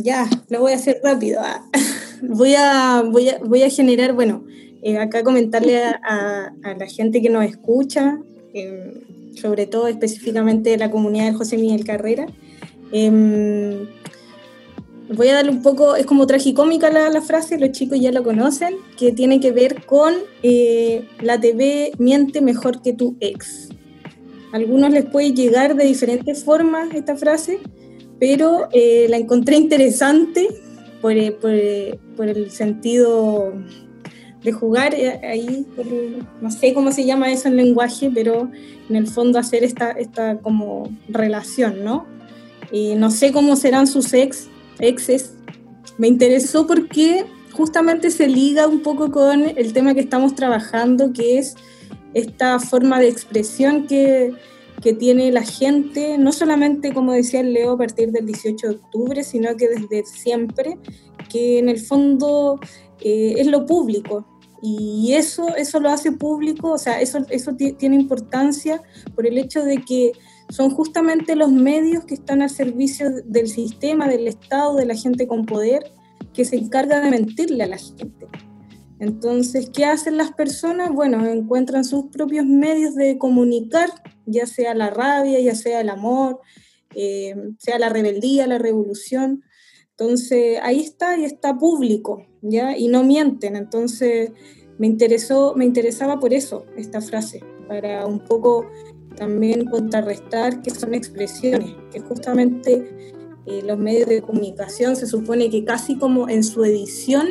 Ya, lo voy a hacer rápido. Ah. Voy, a, voy, a, voy a generar, bueno, eh, acá comentarle a, la gente que nos escucha, eh, sobre todo específicamente la comunidad del José Miguel Carrera. Em, voy a darle un poco, es como tragicómica la, la, frase, los chicos ya lo conocen, que tiene que ver con eh, la TV miente mejor que tu ex. A algunos les puede llegar de diferentes formas esta frase, pero la encontré interesante por, por, por el sentido de jugar eh, ahí, no sé cómo se llama eso en lenguaje, pero en el fondo hacer esta, esta como relación, ¿no? No sé cómo serán sus ex, exes. Me interesó porque justamente se liga un poco con el tema que estamos trabajando, que es esta forma de expresión que, que tiene la gente, no solamente, como decía Leo, a partir del 18 de octubre, sino que desde siempre, que en el fondo eh, es lo público. Y eso, eso lo hace público, o sea, eso, eso tiene importancia por el hecho de que son justamente los medios que están al servicio del sistema, del Estado, de la gente con poder, que se encarga de mentirle a la gente. Entonces, ¿qué hacen las personas? Bueno, encuentran sus propios medios de comunicar, ya sea la rabia, ya sea el amor, eh, sea la rebeldía, la revolución. Entonces, ahí está y está público, ¿ya? Y no mienten. Entonces, me interesó, me interesaba por eso esta frase, para un poco también contrarrestar que son expresiones, que justamente eh, los medios de comunicación se supone que casi como en su edición,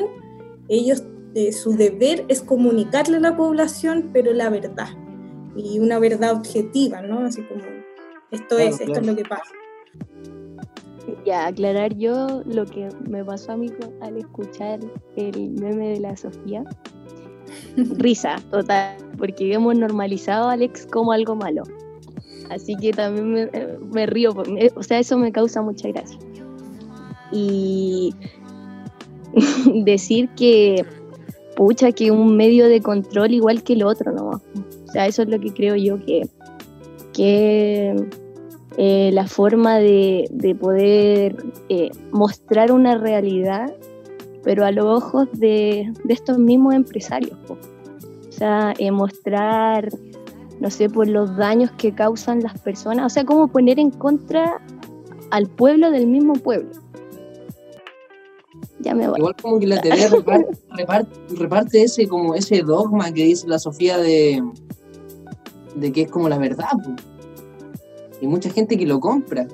ellos, eh, su deber es comunicarle a la población, pero la verdad, y una verdad objetiva, ¿no? Así como, esto es, esto es lo que pasa. Ya, aclarar yo lo que me pasó a mí al escuchar el meme de la Sofía. Risa, total, porque hemos normalizado a Alex como algo malo. Así que también me, me río, o sea, eso me causa mucha gracia. Y decir que, pucha, que un medio de control igual que el otro, ¿no? O sea, eso es lo que creo yo que, que eh, la forma de, poder eh, mostrar una realidad, pero a los ojos de, estos mismos empresarios. O sea, eh, mostrar, no sé, por los daños que causan las personas, o sea, como poner en contra al pueblo del mismo pueblo. Ya me voy. Igual como que la TV reparte, ese, como ese dogma que dice la Sofía de, de que es como la verdad. Hay mucha gente que lo compra.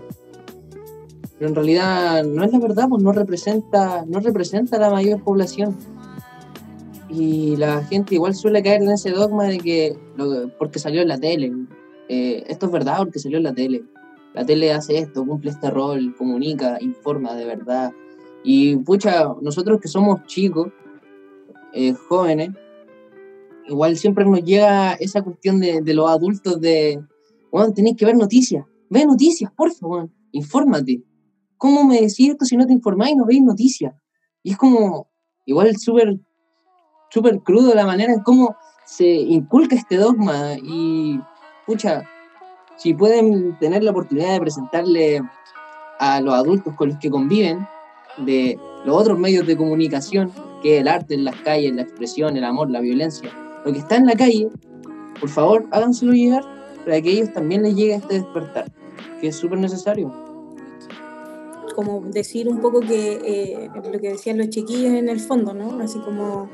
Pero en realidad no es la verdad, pues no representa, no representa la mayor población. Y la gente igual suele caer en ese dogma de que porque salió en la tele. Eh, esto es verdad porque salió en la tele. La tele hace esto, cumple este rol, comunica, informa de verdad. Y pucha, nosotros que somos chicos, eh, jóvenes, igual siempre nos llega esa cuestión de, de los adultos de, bueno, tenéis que ver noticias. Ve noticias, por favor. Infórmate. ¿Cómo me decís esto si no te informáis y no veis noticias? Y es como, igual súper súper crudo la manera en cómo se inculca este dogma. Y, pucha, si pueden tener la oportunidad de presentarle a los adultos con los que conviven de los otros medios de comunicación, que es el arte en las calles, la expresión, el amor, la violencia, lo que está en la calle, por favor, háganselo llegar para que ellos también les llegue este despertar, que es súper necesario. Como decir un poco que eh, lo que decían los chiquillos en el fondo, ¿no? Así como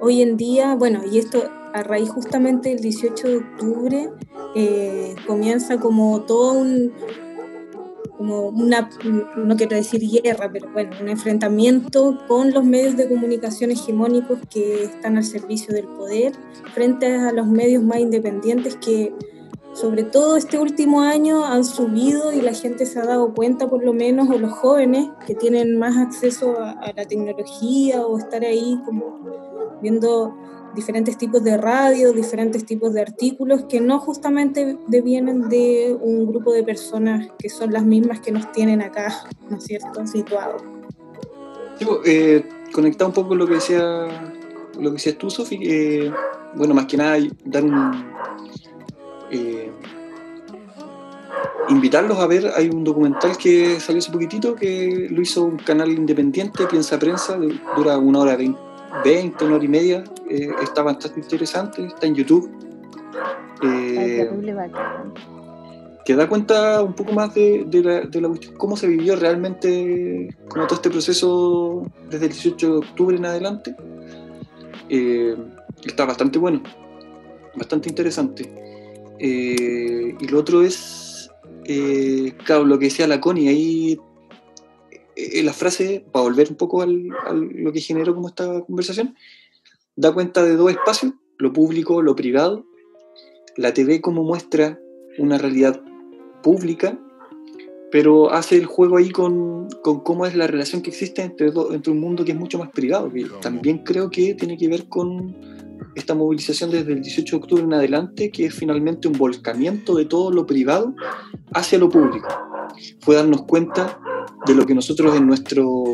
hoy en día, bueno, y esto a raíz justamente del 18 de octubre, eh, comienza como todo un, como una, no quiero decir guerra, pero bueno, un enfrentamiento con los medios de comunicación hegemónicos que están al servicio del poder frente a los medios más independientes que sobre todo este último año han subido y la gente se ha dado cuenta, por lo menos, o los jóvenes que tienen más acceso a, la tecnología o estar ahí como viendo diferentes tipos de radio, diferentes tipos de artículos que no justamente devienen de un grupo de personas que son las mismas que nos tienen acá, ¿no es cierto?, situados. Eh, conectar un poco lo que decía lo que decías tú, Sofi, bueno, más que nada dar un, eh, invitarlos a ver, hay un documental que salió hace poquitito que lo hizo un canal independiente, Piensa Prensa, dura una hora veinte, 20, una hora y media, eh, está bastante interesante, está en YouTube. Eh, que da cuenta un poco más de, de la, de la cuestión, cómo se vivió realmente como todo este proceso desde el 18 de octubre en adelante. Eh, está bastante bueno, bastante interesante. Eh, y lo otro es, eh, claro, lo que decía la Connie, ahí eh, la frase, para volver un poco a lo que generó como esta conversación, da cuenta de dos espacios, lo público, lo privado. La TV como muestra una realidad pública, pero hace el juego ahí con, con cómo es la relación que existe entre, do- entre un mundo que es mucho más privado, que también creo que tiene que ver con esta movilización desde el 18 de octubre en adelante, que es finalmente un volcamiento de todo lo privado hacia lo público. Fue darnos cuenta de lo que nosotros en nuestro,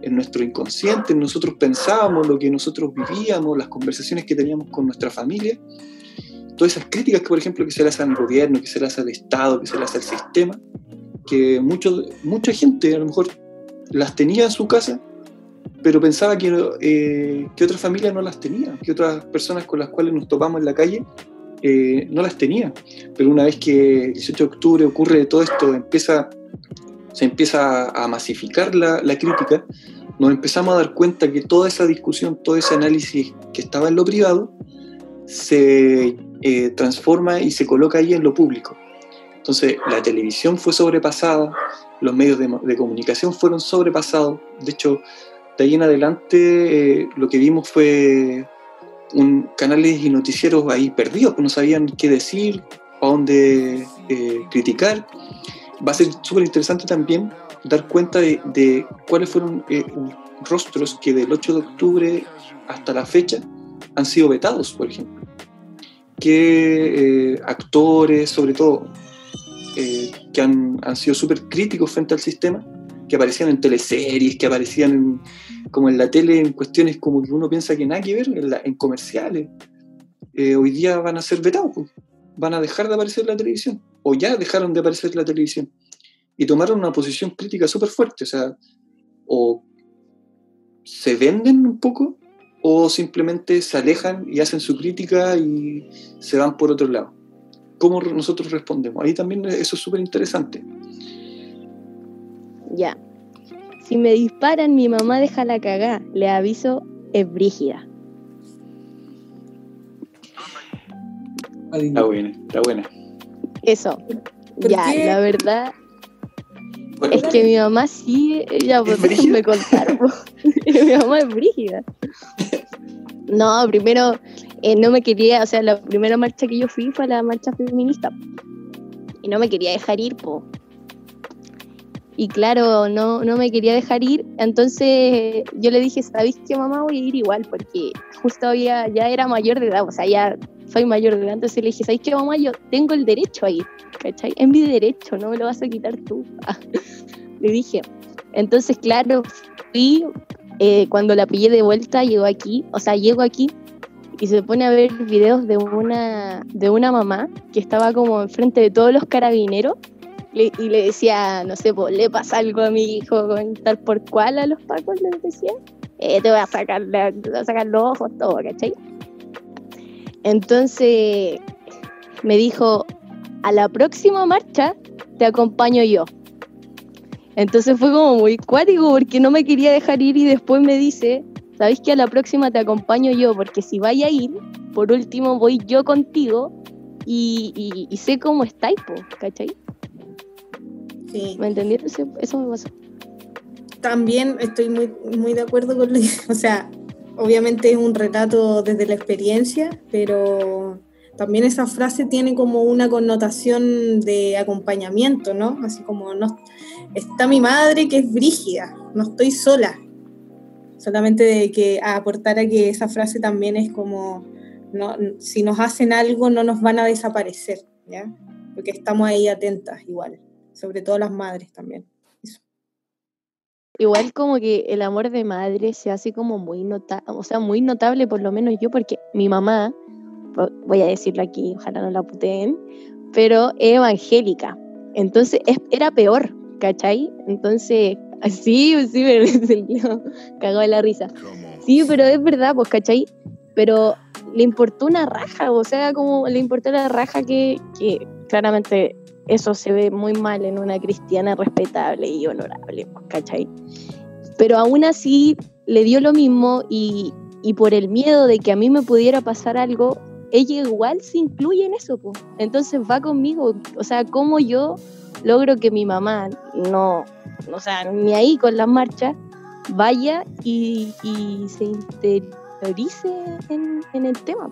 en nuestro inconsciente, nosotros pensábamos, lo que nosotros vivíamos, las conversaciones que teníamos con nuestra familia, todas esas críticas que, por ejemplo, que se le hacen al gobierno, que se le hace al Estado, que se le hace al sistema, que mucho, mucha gente a lo mejor las tenía en su casa, pero pensaba que, eh, que otras familias no las tenían, que otras personas con las cuales nos topamos en la calle eh, no las tenían. Pero una vez que el 18 de octubre ocurre todo esto, empieza, se empieza a masificar la, crítica, nos empezamos a dar cuenta que toda esa discusión, todo ese análisis que estaba en lo privado, se eh, transforma y se coloca ahí en lo público. Entonces, la televisión fue sobrepasada, los medios de, de comunicación fueron sobrepasados. De hecho, de ahí en adelante eh, lo que vimos fue un, canales y noticieros ahí perdidos, que no sabían qué decir, a dónde eh, criticar. Va a ser súper interesante también dar cuenta de, de cuáles fueron eh, rostros que del 8 de octubre hasta la fecha han sido vetados, por ejemplo. Que eh, actores, sobre todo, eh, que han, han sido súper críticos frente al sistema, que aparecían en teleseries, que aparecían en, como en la tele en cuestiones como que uno piensa que nada que ver, en, la- en comerciales, eh, hoy día van a ser vetados, pues. van a dejar de aparecer en la televisión, o ya dejaron de aparecer en la televisión, y tomaron una posición crítica súper fuerte, o sea, o se venden un poco, o simplemente se alejan y hacen su crítica y se van por otro lado. ¿Cómo nosotros respondemos? Ahí también eso es súper interesante. Ya. Si me disparan, mi mamá deja la cagá. Le aviso, es brígida. Está buena, está buena. Eso. ¿Por Ya, qué? la verdad Bueno, es que mi mamá sí, ella pues, brígida? me contaron. po. mi mamá es brígida. No, primero eh, no me quería, o sea, la primera marcha que yo fui fue la marcha feminista. Y no me quería dejar ir, po. Y claro, no, no me quería dejar ir. Entonces yo le dije, ¿sabéis qué mamá? Voy a ir igual, porque justo había, ya era mayor de edad, o sea, ya soy mayor de edad. Entonces le dije, ¿sabéis qué mamá? Yo tengo el derecho a ir, ¿cachai? Es mi derecho, no me lo vas a quitar tú. le dije. Entonces, claro, fui, eh, cuando la pillé de vuelta, llegó aquí, o sea, llego aquí y se pone a ver videos de una, de una mamá que estaba como enfrente de todos los carabineros le- y le decía, no sé, po, le pasa algo a mi hijo con tal por cual a los pacos, les decía, eh, te voy a sacar, la- te voy a sacar los ojos, todo, ¿cachai? Entonces me dijo, a la próxima marcha te acompaño yo. Entonces fue como muy cuático porque no me quería dejar ir y después me dice, ¿sabéis que a la próxima te acompaño yo? Porque si vaya a ir, por último voy yo contigo y, y- y sé cómo estáis, ¿cachai? Sí. ¿Me entendieron? Eso, eso me pasó. También estoy muy, muy de acuerdo con lo que, o sea, obviamente es un relato desde la experiencia, pero también esa frase tiene como una connotación de acompañamiento, ¿no? Así como no está mi madre que es brígida, no estoy sola. Solamente de que aportar a que esa frase también es como si nos hacen algo no nos van a desaparecer, ¿ya? Porque estamos ahí atentas igual, sobre todo las madres también. Igual como que el amor de madre se hace como muy notable, o sea, muy notable por lo menos yo, porque mi mamá, vo- voy a decirlo aquí, ojalá no la puteen, pero es evangélica. Entonces era peor, ¿cachai? Entonces, así, sí, me cagó de la risa. Sí, pero es verdad, pues, ¿cachai? Pero le importó una raja, o sea, como le importó la raja que, que claramente eso se ve muy mal en una cristiana respetable y honorable, ¿cachai? Pero aún así le dio lo mismo y, y por el miedo de que a mí me pudiera pasar algo, ella igual se incluye en eso, pues. Entonces va conmigo, o sea, como yo logro que mi mamá no, o sea, ni ahí con las marchas, vaya y, se interiorice en, el tema.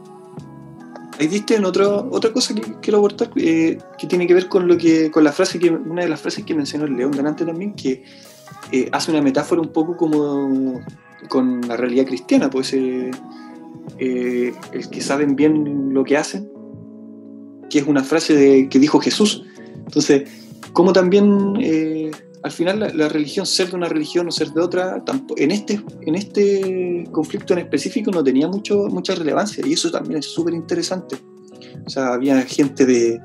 Ahí diste en otra otra cosa que quiero aportar, eh, que tiene que ver con lo que, con la frase que, una de las frases que mencionó el León delante también, que eh, hace una metáfora un poco como con la realidad cristiana, pues eh, el que saben bien lo que hacen, que es una frase de, que dijo Jesús. Entonces, como también eh, al final la, religión, ser de una religión o ser de otra, en este, en este conflicto en específico no tenía mucho, mucha relevancia y eso también es súper interesante. O sea, había gente de,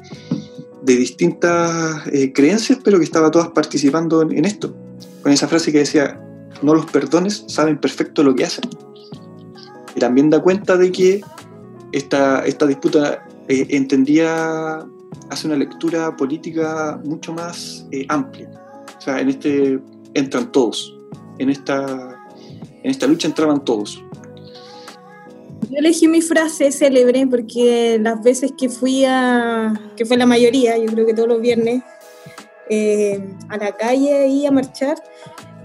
de distintas eh, creencias, pero que estaba todas participando en, esto, con esa frase que decía, no los perdones, saben perfecto lo que hacen. Y también da cuenta de que esta, esta disputa eh, entendía hace una lectura política mucho más eh, amplia. O sea, en este entran todos. En esta, en esta lucha entraban todos. Yo elegí mi frase célebre porque las veces que fui a, que fue la mayoría, yo creo que todos los viernes, eh, a la calle y a marchar,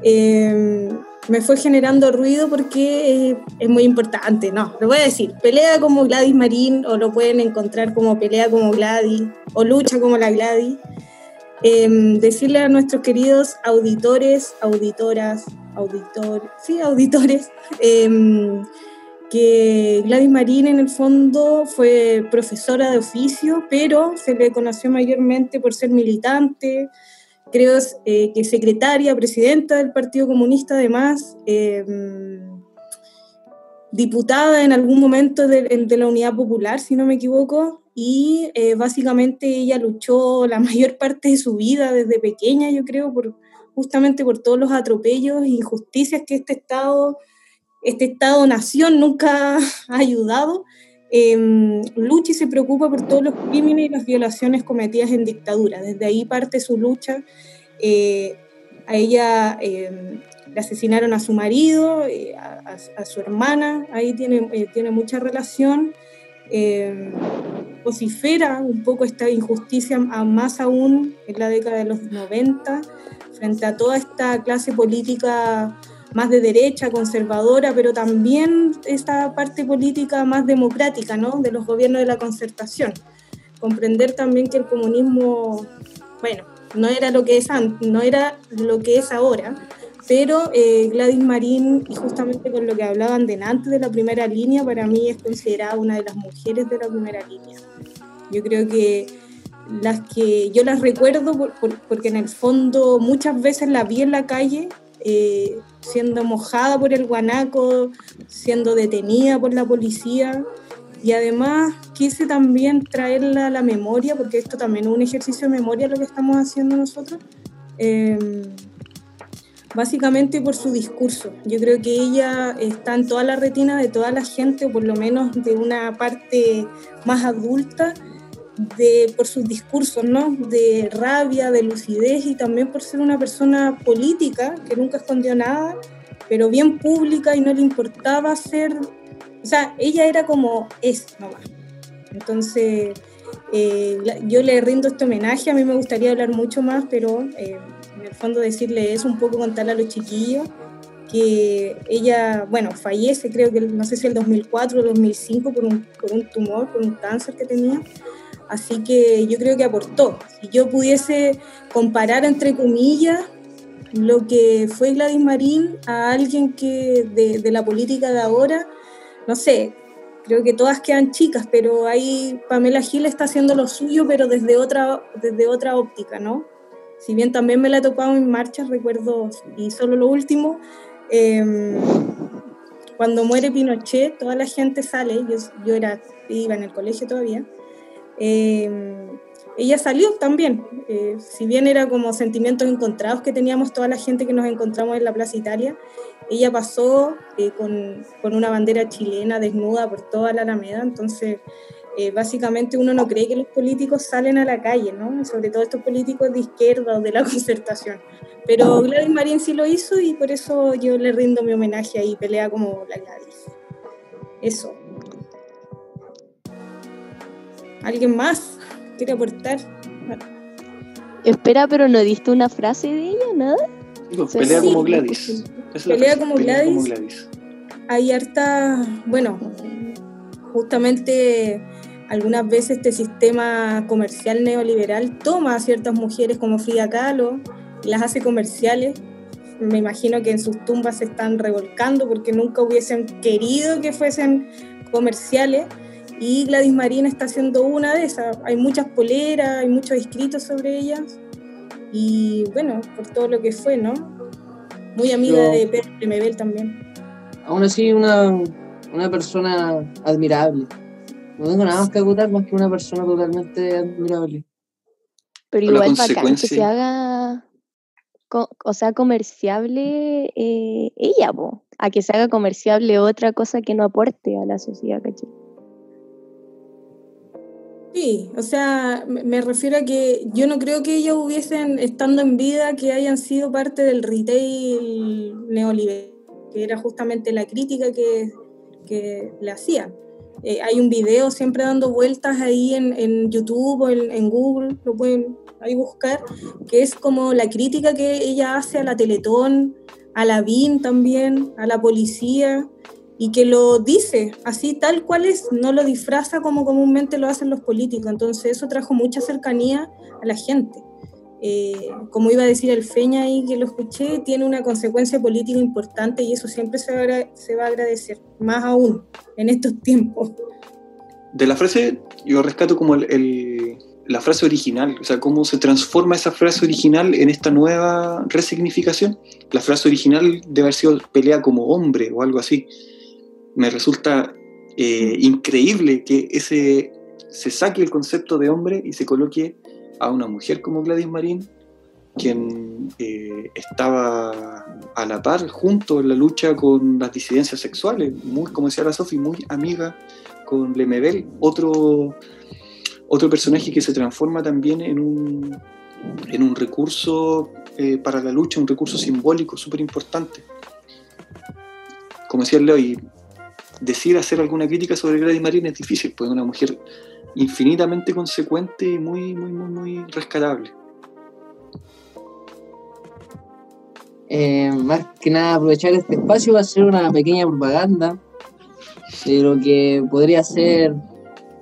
eh, me fue generando ruido porque es muy importante. No, lo voy a decir, pelea como Gladys Marín o lo pueden encontrar como pelea como Gladys o lucha como la Gladys. Em, decirle a nuestros queridos auditores, auditoras, auditores, sí, auditores, em, que Gladys Marín en el fondo fue profesora de oficio, pero se le conoció mayormente por ser militante, creo eh, que secretaria, presidenta del Partido Comunista, además, eh, diputada en algún momento de, la Unidad Popular, si no me equivoco, y eh, básicamente ella luchó la mayor parte de su vida desde pequeña, yo creo, por, justamente por todos los atropellos e injusticias que este Estado, este Estado-nación nunca ha ayudado. Eh, lucha y se preocupa por todos los crímenes y las violaciones cometidas en dictadura. Desde ahí parte su lucha. Eh, a ella em, le asesinaron a su marido, eh, a, su hermana, ahí tiene, tiene mucha relación. Vocifera un poco esta injusticia, más aún en la década de los 90, frente a toda esta clase política más de derecha, conservadora, pero también esta parte política más democrática, ¿no? De los gobiernos de la concertación. Comprender también que el comunismo, bueno, no era lo que es no era lo que es ahora, pero eh, Gladys Marín, y justamente con lo que hablaban de antes de la primera línea, para mí es considerada una de las mujeres de la primera línea. Yo creo que las que yo las recuerdo porque en el fondo muchas veces la vi en la calle eh, siendo mojada por el guanaco, siendo detenida por la policía. Y además quise también traerla a la memoria, porque esto también es un ejercicio de memoria lo que estamos haciendo nosotros, em, básicamente por su discurso. Yo creo que ella está en toda la retina de toda la gente, o por lo menos de una parte más adulta, de, por sus discursos, ¿no? De rabia, de lucidez y también por ser una persona política que nunca escondió nada, pero bien pública y no le importaba ser, o sea, ella era como es nomás. Entonces, eh, yo le rindo este homenaje, a mí me gustaría hablar mucho más, pero eh, en el fondo decirle es un poco contarle a los chiquillos que ella, bueno, fallece, creo que no sé si el 2004 o 2005 por un, por un tumor, por un cáncer que tenía, Así que yo creo que aportó. Si yo pudiese comparar, entre comillas, lo que fue Gladys Marín a alguien que de, la política de ahora, no sé, creo que todas quedan chicas, pero ahí Pamela Gil está haciendo lo suyo, pero desde otra, desde otra óptica, ¿no? Si bien también me la he topado en marcha, recuerdo, y solo lo último, em, cuando muere Pinochet, toda la gente sale, yo, yo era, iba en el colegio todavía, Em, ella salió también. Eh, si bien era como sentimientos encontrados que teníamos toda la gente que nos encontramos en la Plaza Italia, ella pasó eh, con, con, una bandera chilena desnuda por toda la Alameda, entonces eh, básicamente uno no cree que los políticos salen a la calle, ¿no? sobre todo estos políticos de izquierda o de la concertación. Pero Gladys Marín sí lo hizo y por eso yo le rindo mi homenaje y pelea como la Gladys. Eso. ¿Alguien más quiere aportar? Espera, pero no diste una frase de ella, nada. pelea como Gladys. pelea, como, Gladys. Hay harta, bueno, justamente algunas veces este sistema comercial neoliberal toma a ciertas mujeres como Frida Kahlo y las hace comerciales. Me imagino que en sus tumbas se están revolcando porque nunca hubiesen querido que fuesen comerciales y Gladys Marina está haciendo una de esas. Hay muchas poleras, hay muchos escritos sobre ellas. Y bueno, por todo lo que fue, ¿no? Muy amiga de Pedro Lemebel también. Aún así, una, una persona admirable. No tengo nada más que acotar más que una persona totalmente admirable. Pero igual bacán que se haga, o sea, comerciable eh, ella, a que se haga comerciable otra cosa que no aporte a la sociedad, ¿cachai? Sí, o sea, me refiero a que yo no creo que ellos hubiesen, estando en vida, que hayan sido parte del retail neoliberal, que era justamente la crítica que, que le hacían. Eh, hay un video siempre dando vueltas ahí en, en YouTube o en, en, Google, lo pueden ahí buscar, que es como la crítica que ella hace a la Teletón, a la BIN también, a la policía, y que lo dice así tal cual es, no lo disfraza como comúnmente lo hacen los políticos. Entonces eso trajo mucha cercanía a la gente. Eh, como iba a decir el Feña ahí que lo escuché, tiene una consecuencia política importante y eso siempre se va, se va a agradecer, más aún en estos tiempos. De la frase, yo rescato como el, la frase original, o sea, cómo se transforma esa frase original en esta nueva resignificación. La frase original debe haber sido pelea como hombre o algo así me resulta eh, increíble que ese, se saque el concepto de hombre y se coloque a una mujer como Gladys Marín, quien eh, estaba a la par junto en la lucha con las disidencias sexuales, muy, como decía la Sofi, muy amiga con Lemebel, otro, otro personaje que se transforma también en un, en un recurso eh, para la lucha, un recurso simbólico súper importante. Como decía Leo, y decir hacer alguna crítica sobre Gladys Marín es difícil, pues es una mujer infinitamente consecuente y muy, muy, muy, muy rescatable. Eh, más que nada aprovechar este espacio para hacer una pequeña propaganda de lo que podría ser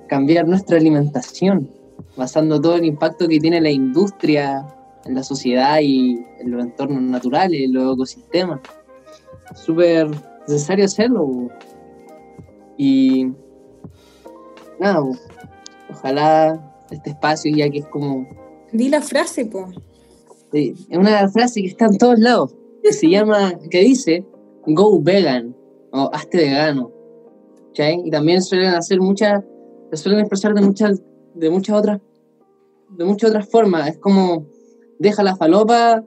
cambiar nuestra alimentación, basando todo el impacto que tiene la industria en la sociedad y en los entornos naturales, en los ecosistemas. Súper necesario hacerlo. Y nada, ojalá este espacio, ya que es como. Di la frase, po. es una frase que está en todos lados, que se llama, que dice, go vegan, o hazte vegano. Y también suelen hacer muchas, suelen expresar de muchas, de muchas otras, de muchas otras formas. Es como, deja la falopa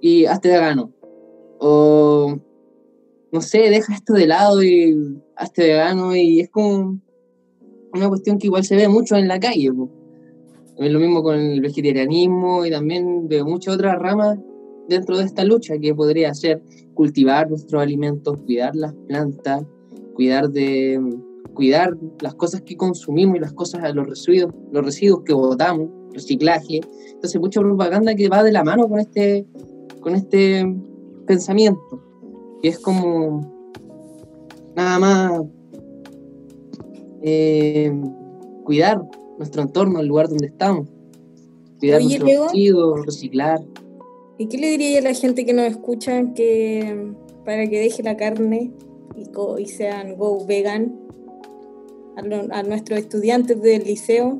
y hazte vegano. O no sé, deja esto de lado y hazte vegano y es como una cuestión que igual se ve mucho en la calle. Es lo mismo con el vegetarianismo y también de muchas otras ramas dentro de esta lucha que podría ser cultivar nuestros alimentos, cuidar las plantas, cuidar de cuidar las cosas que consumimos y las cosas, los residuos, los residuos que botamos, reciclaje. Entonces mucha propaganda que va de la mano con este, con este pensamiento que es como nada más eh, cuidar nuestro entorno, el lugar donde estamos, cuidar nuestro nuestros reciclar. ¿Y qué le diría a la gente que nos escucha que para que deje la carne y, sean go vegan a, nuestros estudiantes del liceo?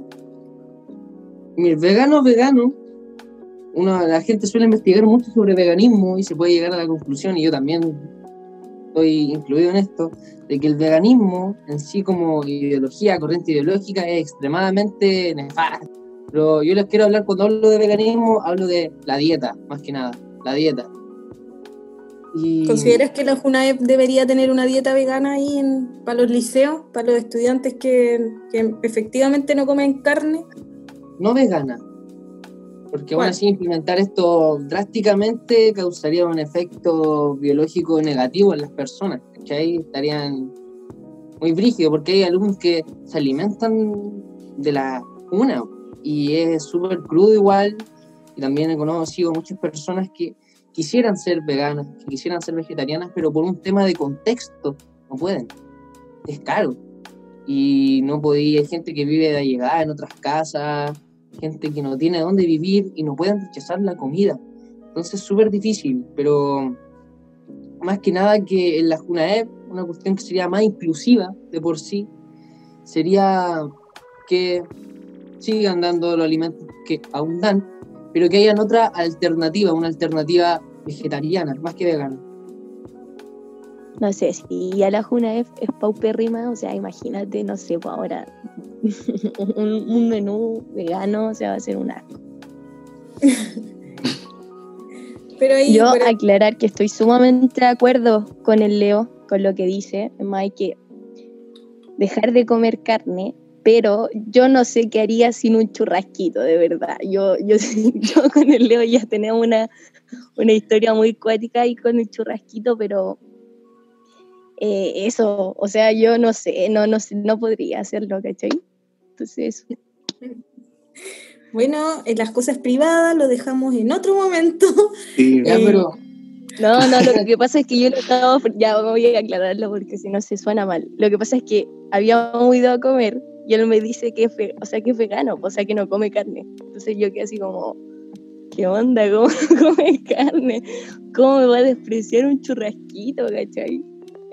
Mira, vegano, vegano, la gente suele investigar mucho sobre veganismo y se puede llegar a la conclusión, y yo también estoy incluido en esto, de que el veganismo en sí como ideología, corriente ideológica, es extremadamente nefasto. Pero yo les quiero hablar, cuando hablo de veganismo, hablo de la dieta, más que nada, la dieta. Y... ¿Consideras que la JUNAEP debería tener una dieta vegana ahí en, para los liceos, para los estudiantes que, que efectivamente no comen carne? No vegana, porque bueno, así implementar esto drásticamente causaría un efecto biológico negativo en las personas, que ahí estarían muy brígidos, porque hay alumnos que se alimentan de la una y es súper crudo igual, y también he conocido muchas personas que quisieran ser veganas, que quisieran ser vegetarianas, pero por un tema de contexto no pueden, es caro. Y no podía, hay gente que vive de llegada en otras casas, gente que no tiene dónde vivir y no pueden rechazar la comida. Entonces es súper difícil, pero más que nada que en la JUNAEP, una cuestión que sería más inclusiva de por sí, sería que sigan dando los alimentos que aún dan, pero que hayan otra alternativa, una alternativa vegetariana, más que vegana. No sé, si a la JUNAEP es paupérrima, o sea, imagínate, no sé, pues ahora un, menú vegano, o sea, va a ser un asco. Pero Yo aclarar que estoy sumamente de acuerdo con el Leo, con lo que dice, más hay que dejar de comer carne, pero yo no sé qué haría sin un churrasquito, de verdad. Yo, yo, yo con el Leo ya tenemos una, una historia muy cuática ahí con el churrasquito, pero eh, eso, o sea, yo no sé, no, no, no podría hacerlo, ¿cachai? Entonces Bueno, en las cosas privadas lo dejamos en otro momento. Sí, eh, pero... No, no, lo que pasa es que yo lo estaba, ya voy a aclararlo porque si no se suena mal. Lo que pasa es que habíamos ido a comer y él me dice que es, o sea, que es vegano, o sea, que no come carne. Entonces yo quedé así como, ¿qué onda? ¿Cómo come carne? ¿Cómo me va a despreciar un churrasquito, cachai?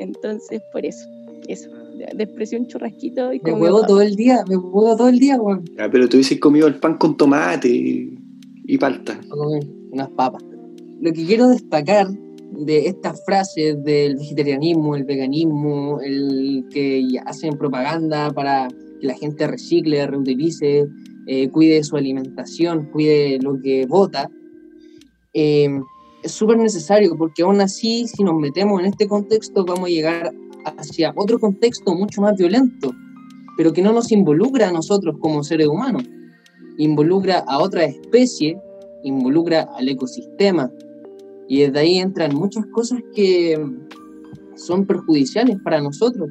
Entonces, por eso, eso desprecio un churrasquito y Me huevo todo el día, me huevo todo el día, weón. Ah, pero tú dices comido el pan con tomate y, palta. Unas papas. Lo que quiero destacar de estas frases del vegetarianismo, el veganismo, el que hacen propaganda para que la gente recicle, reutilice, eh, cuide su alimentación, cuide lo que vota, eh, es súper necesario porque aún así, si nos metemos en este contexto, vamos a llegar hacia otro contexto mucho más violento, pero que no nos involucra a nosotros como seres humanos, involucra a otra especie, involucra al ecosistema, y desde ahí entran muchas cosas que son perjudiciales para nosotros.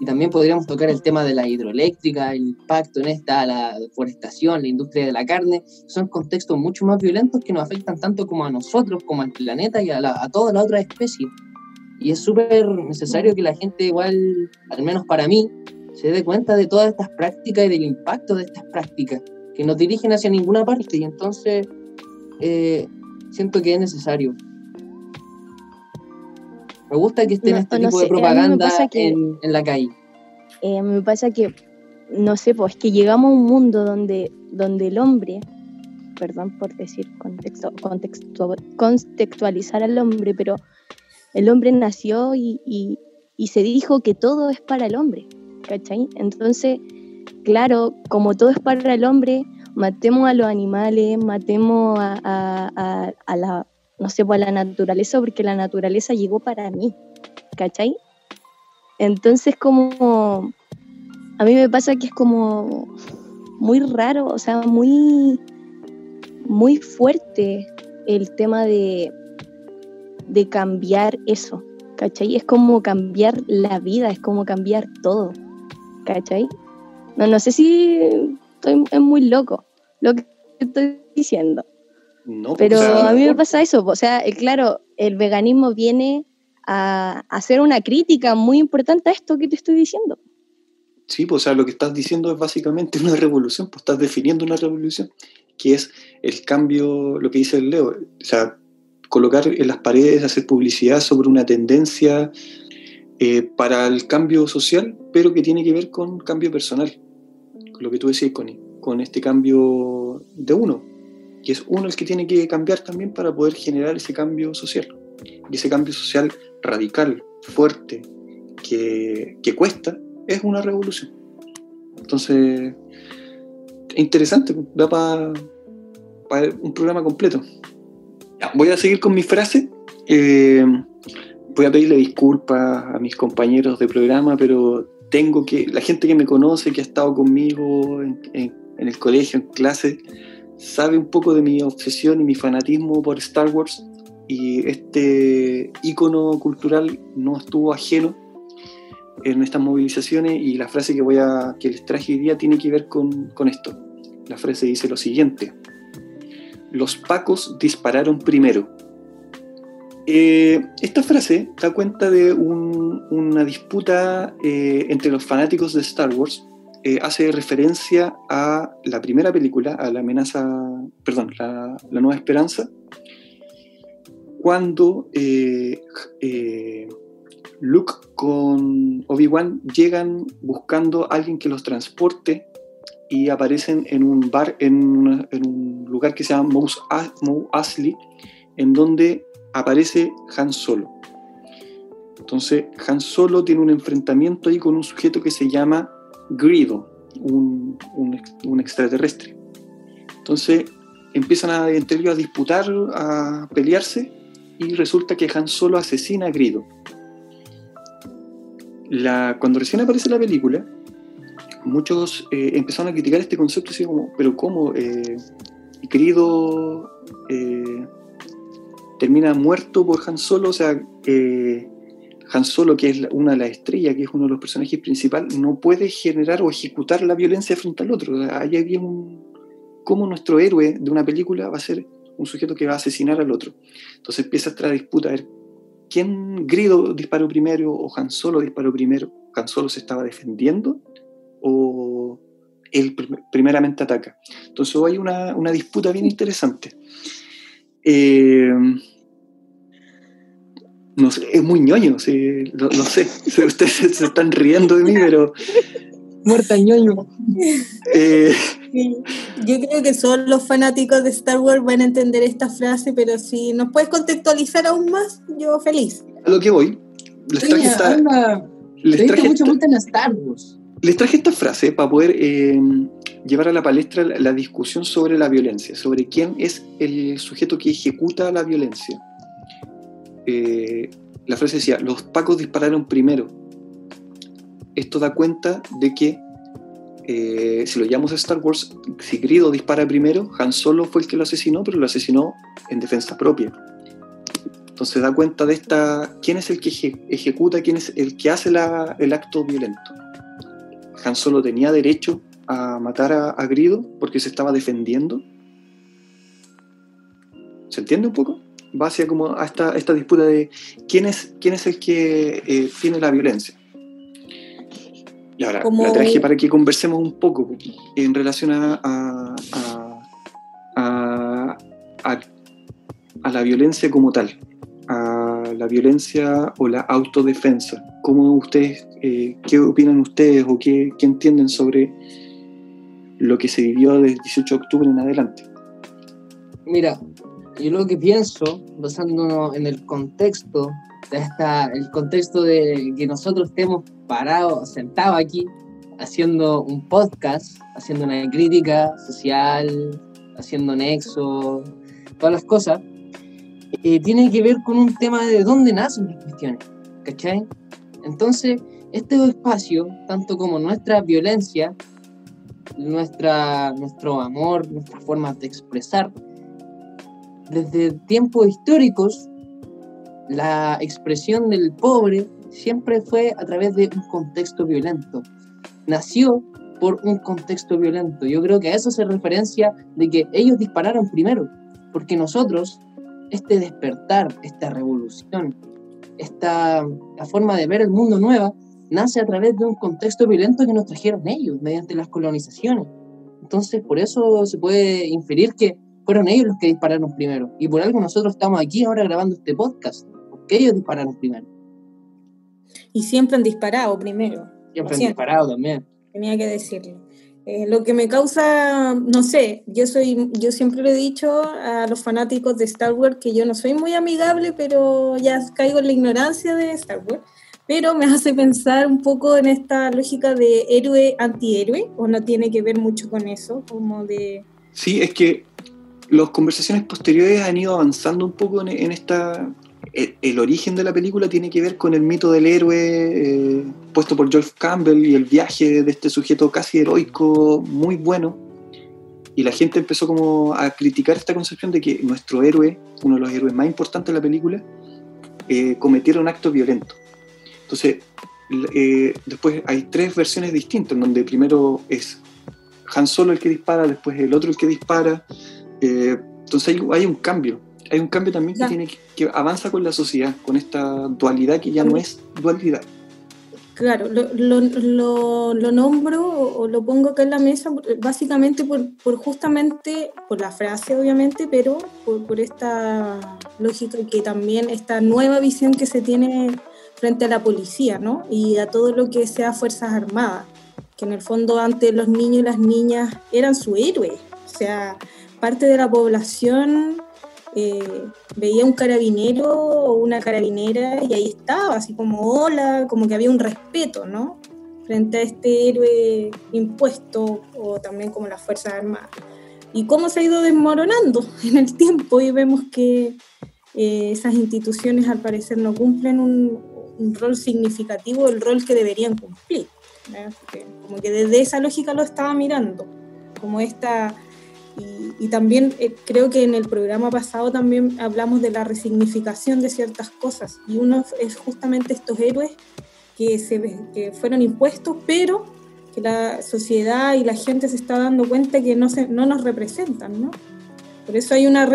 Y también podríamos tocar el tema de la hidroeléctrica, el impacto en esta, la deforestación, la industria de la carne. Son contextos mucho más violentos que nos afectan tanto como a nosotros, como al planeta y a, a la otra especie. Y es súper necesario que la gente igual, al menos para mí, se dé cuenta de todas estas prácticas y del impacto de estas prácticas, que nos dirigen hacia ninguna parte. Y entonces eh, siento que es necesario. Me gusta que estén este tipo de propaganda en, en, la calle. Eh, me pasa que, no sé, pues que llegamos a un mundo donde, donde el hombre, perdón por decir contexto, contexto, contextualizar al hombre, pero el hombre nació y, se dijo que todo es para el hombre, ¿cachai? Entonces, claro, como todo es para el hombre, matemos a los animales, matemos a, la, no sé, pues, a la naturaleza, porque la naturaleza llegó para mí, ¿cachai? Entonces, como, a mí me pasa que es como muy raro, o sea, muy, muy fuerte el tema de, de cambiar eso, ¿cachai? Es como cambiar la vida, es como cambiar todo, ¿cachai? No, no sé si estoy es muy loco lo que estoy diciendo. No, pero a mí me pasa eso, o sea, claro, el veganismo viene a hacer una crítica muy importante a esto que te estoy diciendo. Sí, pues, o sea, lo que estás diciendo es básicamente una revolución, pues estás definiendo una revolución, que es el cambio, lo que dice el Leo, o sea, colocar en las paredes, hacer publicidad sobre una tendencia eh, para el cambio social, pero que tiene que ver con cambio personal, con lo que tú decías, Connie, con este cambio de uno, que es uno el que tiene que cambiar también para poder generar ese cambio social. Y ese cambio social radical, fuerte, que, que cuesta, es una revolución. Entonces, interesante, da para un programa completo. voy a seguir con mi frase. Eh, voy a pedirle disculpas a mis compañeros de programa, pero tengo que, la gente que me conoce, que ha estado conmigo en, en el colegio, en clase, sabe un poco de mi obsesión y mi fanatismo por Star Wars y este icono cultural no estuvo ajeno en estas movilizaciones y la frase que voy a que les traje hoy día tiene que ver con, con esto. La frase dice lo siguiente: Los pacos dispararon primero. Eh, esta frase da cuenta de una disputa eh, entre los fanáticos de Star Wars. Eh, hace referencia a la primera película, a la amenaza, perdón, la, nueva esperanza, cuando Luke con Obi-Wan llegan buscando a alguien que los transporte y aparecen en un bar, en, un lugar que se llama Mous Asley, en donde aparece Han Solo. Entonces, Han Solo tiene un enfrentamiento ahí con un sujeto que se llama Grido, un, extraterrestre. Entonces, empiezan a, entre ellos a disputar, a pelearse, y resulta que Han Solo asesina a Grido cuando recién aparece la película, muchos eh, empezaron a criticar este concepto así como, pero ¿cómo? Eh, querido eh, termina muerto por Han Solo, o sea, Han Solo, que es una de las estrellas, que es uno de los personajes principales, no puede generar o ejecutar la violencia frente al otro. Ahí había un... ¿Cómo nuestro héroe de una película va a ser un sujeto que va a asesinar al otro? Entonces empieza esta disputa, a ver ¿quién Grido disparó primero o Han Solo disparó primero? ¿Han Solo se estaba defendiendo o él primeramente ataca? Entonces hay una, una disputa bien interesante. Eh, no sé, es muy ñoño, sí, lo, sé, ustedes se están riendo de mí, pero... Muerta ñoño. Eh, yo creo que solo los fanáticos de Star Wars van a entender esta frase, pero si nos puedes contextualizar aún más, yo feliz. A lo que voy, les traje esta, les traje Star Wars. Les traje esta frase para poder eh, llevar a la palestra la, discusión sobre la violencia, sobre quién es el sujeto que ejecuta la violencia. Eh, la frase decía, los pacos dispararon primero. Esto da cuenta de que eh, si lo llamamos Star Wars, si Grido dispara primero, Han Solo fue el que lo asesinó, pero lo asesinó en defensa propia. Entonces da cuenta de esta, quién es el que ejecuta, quién es el que hace el acto violento. Han Solo tenía derecho a matar a, Grido porque se estaba defendiendo. ¿Se entiende un poco? Va hacia como a esta, esta disputa de quién es, quién es el que eh, tiene la violencia. Y ahora la traje para que conversemos un poco en relación a, a, a, a, la violencia como tal, a la violencia o la autodefensa. ¿Cómo ustedes, eh, qué opinan ustedes o qué, qué entienden sobre lo que se vivió desde el 18 de octubre en adelante? Mira, yo lo que pienso, basándonos en el contexto está el contexto de que nosotros estemos parados, sentados aquí, haciendo un podcast, haciendo una crítica social, haciendo nexo, todas las cosas, eh, tiene que ver con un tema de dónde nacen las cuestiones, ¿cachai? Entonces, este espacio, tanto como nuestra violencia, nuestra, nuestro amor, nuestra forma de expresar, desde tiempos históricos la expresión del pobre siempre fue a través de un contexto violento. Nació por un contexto violento. Yo creo que a eso se referencia de que ellos dispararon primero, porque nosotros, este despertar, esta revolución, esta la forma de ver el mundo nueva, nace a través de un contexto violento que nos trajeron ellos mediante las colonizaciones. Entonces, por eso se puede inferir que fueron ellos los que dispararon primero. Y por algo nosotros estamos aquí ahora grabando este podcast que ellos dispararon primero. Y siempre han disparado primero. Siempre han disparado también. Tenía que decirlo. Eh, lo que me causa, no sé, yo soy, yo siempre le he dicho a los fanáticos de Star Wars que yo no soy muy amigable, pero ya caigo en la ignorancia de Star Wars. pero me hace pensar un poco en esta lógica de héroe-antihéroe, o no tiene que ver mucho con eso, como de... Sí, es que las conversaciones posteriores han ido avanzando un poco en, esta... El, origen de la película tiene que ver con el mito del héroe eh, puesto por George Campbell y el viaje de este sujeto casi heroico, muy bueno. Y la gente empezó como a criticar esta concepción de que nuestro héroe, uno de los héroes más importantes de la película, eh, un acto violento. Entonces, eh, después hay tres versiones distintas, donde primero es Han Solo el que dispara, después el otro el que dispara. Eh, entonces hay, un cambio. Hay un cambio también que, tiene que, avanza con la sociedad, con esta dualidad que ya no es dualidad. Claro, lo, lo, nombro o lo pongo acá en la mesa básicamente por, justamente, por la frase obviamente, pero por, por, esta lógica que también esta nueva visión que se tiene frente a la policía, ¿no? Y a todo lo que sea Fuerzas Armadas, que en el fondo antes los niños y las niñas eran su héroe, o sea, parte de la población eh, veía un carabinero o una carabinera y ahí estaba, así como hola, como que había un respeto, ¿no? Frente a este héroe impuesto o también como las Fuerzas Armadas. Y cómo se ha ido desmoronando en el tiempo y vemos que eh, esas instituciones al parecer no cumplen un, un rol significativo, el rol que deberían cumplir. como que desde esa lógica lo estaba mirando, como esta... Y, también eh, creo que en el programa pasado también hablamos de la resignificación de ciertas cosas y uno es justamente estos héroes que, se, que fueron impuestos, pero que la sociedad y la gente se está dando cuenta que no, se, no nos representan, ¿no? Por eso hay una,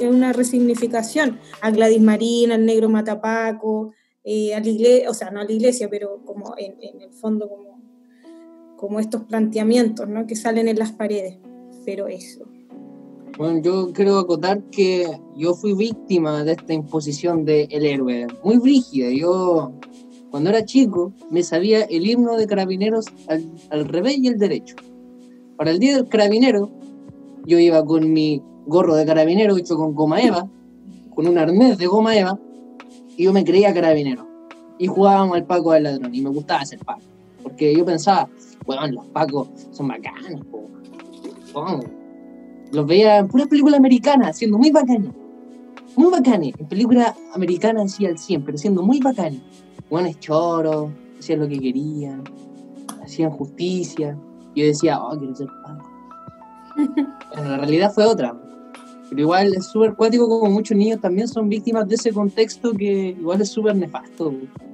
una resignificación a Gladys Marín, al negro Matapaco, eh, a la iglesia, o sea, no a la iglesia, pero como en, el fondo como, como estos planteamientos ¿no? que salen en las paredes. Pero eso. Bueno, yo quiero acotar que yo fui víctima de esta imposición del el héroe, muy rígida. Yo, cuando era chico, me sabía el himno de carabineros al, al revés y el derecho. Para el día del carabinero, yo iba con mi gorro de carabinero hecho con goma eva, con un arnés de goma eva, y yo me creía carabinero. Y jugábamos al Paco del ladrón y me gustaba ser Paco. Porque yo pensaba, bueno, los Pacos son bacanos, Los veía en puras películas americanas, siendo muy bacanes. Muy bacanes. En películas americanas así al 100, pero siendo muy bacanes. Buenos choros, hacían lo que querían, hacían justicia. Yo decía, oh, quiero ser Paco. bueno, la realidad fue otra. Pero igual es súper cuático como muchos niños también son víctimas de ese contexto que igual es súper nefasto. Sí.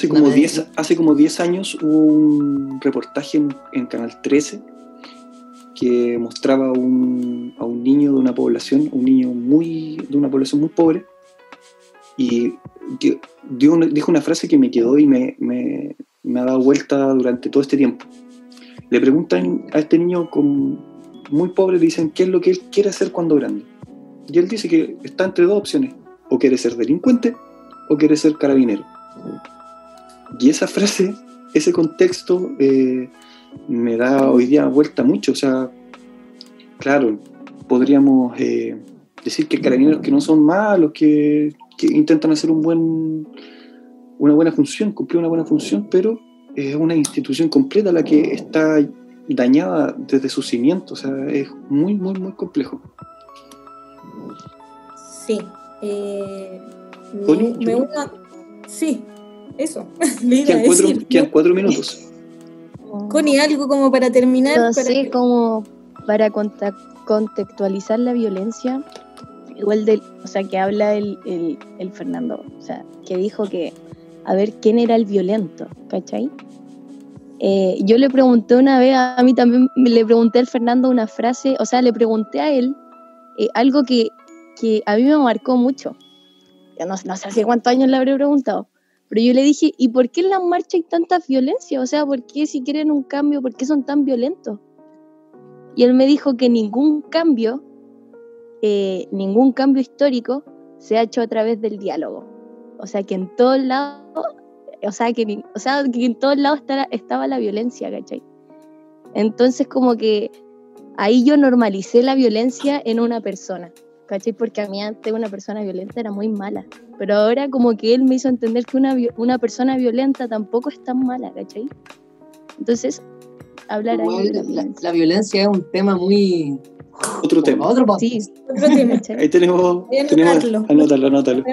Hace como, 10, hace como 10 años hubo un reportaje en, Canal 13 que mostraba a un niño de una población, un niño muy, de una población muy pobre, y dio, dijo una frase que me quedó y me, me, me ha dado vuelta durante todo este tiempo. Le preguntan a este niño con, muy pobre le dicen qué es lo que él quiere hacer cuando grande. Y él dice que está entre dos opciones, o quiere ser delincuente o quiere ser carabinero. Y esa frase, ese contexto, eh, me da hoy día vuelta mucho. O sea, claro, podríamos eh, decir que carabineros que no son malos, que, que intentan hacer un buen, una buena función, cumplir una buena función, pero es una institución completa la que está dañada desde su cimiento, o sea, es muy, muy, muy complejo. Sí. Eh, me, Sí, eso. quedan, cuatro, quedan cuatro, minutos. Connie, algo como para terminar. No sé, como para contextualizar la violencia, igual del, o sea, que habla el, el, el Fernando, o sea, que dijo que a ver quién era el violento, ¿cachai? Eh, yo le pregunté una vez, a mí también le pregunté al Fernando una frase, o sea, le pregunté a él eh, algo que, que, a mí me marcó mucho. Ya no, no, sé hace cuántos años le habré preguntado, pero yo le dije, ¿y por qué en las marchas hay tanta violencia? O sea, ¿por qué si quieren un cambio, por qué son tan violentos? Y él me dijo que ningún cambio, eh, ningún cambio histórico se ha hecho a través del diálogo. O sea, que en todos lados o o sea, que en todos lados estaba, estaba la violencia, ¿cachai? Entonces como que ahí yo normalicé la violencia en una persona, ¿cachai? Porque a mí antes una persona violenta era muy mala, pero ahora como que él me hizo entender que una, una persona violenta tampoco es tan mala, ¿cachai? Entonces, hablar ahí la, la, la, violencia es un tema muy... Otro tema. Otro, sí. Otro tema. Ahí tenemos... tenemos anótalo, anótalo.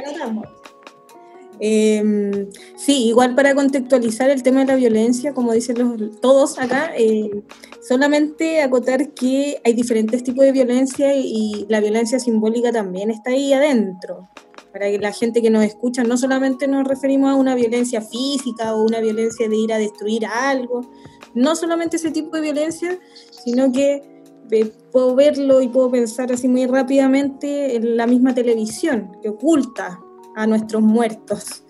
Eh, sí, igual para contextualizar el tema de la violencia, como dicen los, todos acá, eh, solamente acotar que hay diferentes tipos de violencia y, la violencia simbólica también está ahí adentro. Para que la gente que nos escucha, no solamente nos referimos a una violencia física o una violencia de ir a destruir algo, no solamente ese tipo de violencia, sino que eh, puedo verlo y puedo pensar así muy rápidamente en la misma televisión, que oculta a nuestros muertos.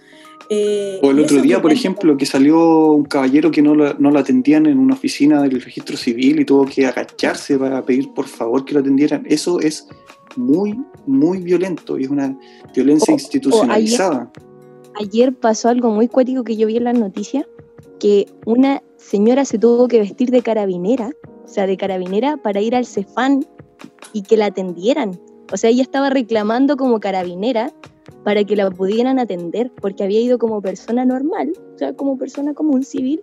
Eh, o el otro día, por ejemplo, que salió un caballero que no lo, no lo, atendían en una oficina del registro civil y tuvo que agacharse para pedir por favor que lo atendieran. Eso es muy, muy violento y es una violencia institucionalizada. ayer, ayer, pasó algo muy cuático que yo vi en las noticias, que una señora se tuvo que vestir de carabinera, o sea, de carabinera para ir al Cefán y que la atendieran. O sea, ella estaba reclamando como carabinera para que la pudieran atender, porque había ido como persona normal, o sea, como persona común civil,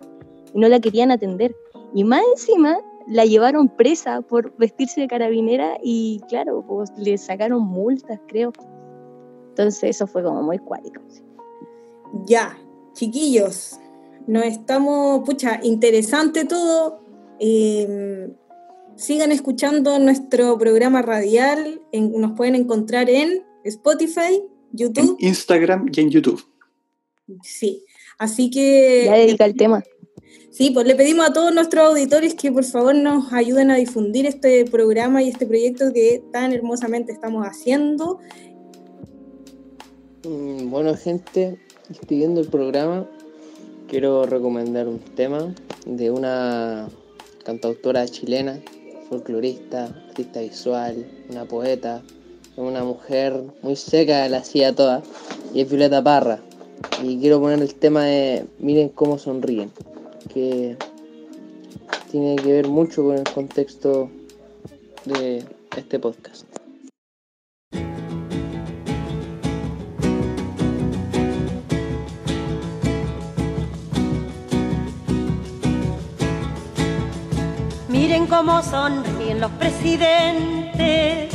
y no la querían atender. Y más encima la llevaron presa por vestirse de carabinera y claro, pues le sacaron multas, creo. Entonces eso fue como muy cuático. Ya, chiquillos, nos estamos, pucha, interesante todo. Eh, sigan escuchando nuestro programa radial, nos pueden encontrar en Spotify, YouTube. En Instagram y en YouTube. Sí, así que... Ya dedica el tema. Sí, pues le pedimos a todos nuestros auditores que por favor nos ayuden a difundir este programa y este proyecto que tan hermosamente estamos haciendo. Mm, bueno, gente, siguiendo el programa, quiero recomendar un tema de una cantautora chilena, folclorista, artista visual, una poeta, una mujer muy seca, la hacía toda, y es Violeta Parra. Y quiero poner el tema de Miren cómo sonríen, que tiene que ver mucho con el contexto de este podcast. Miren cómo sonríen los presidentes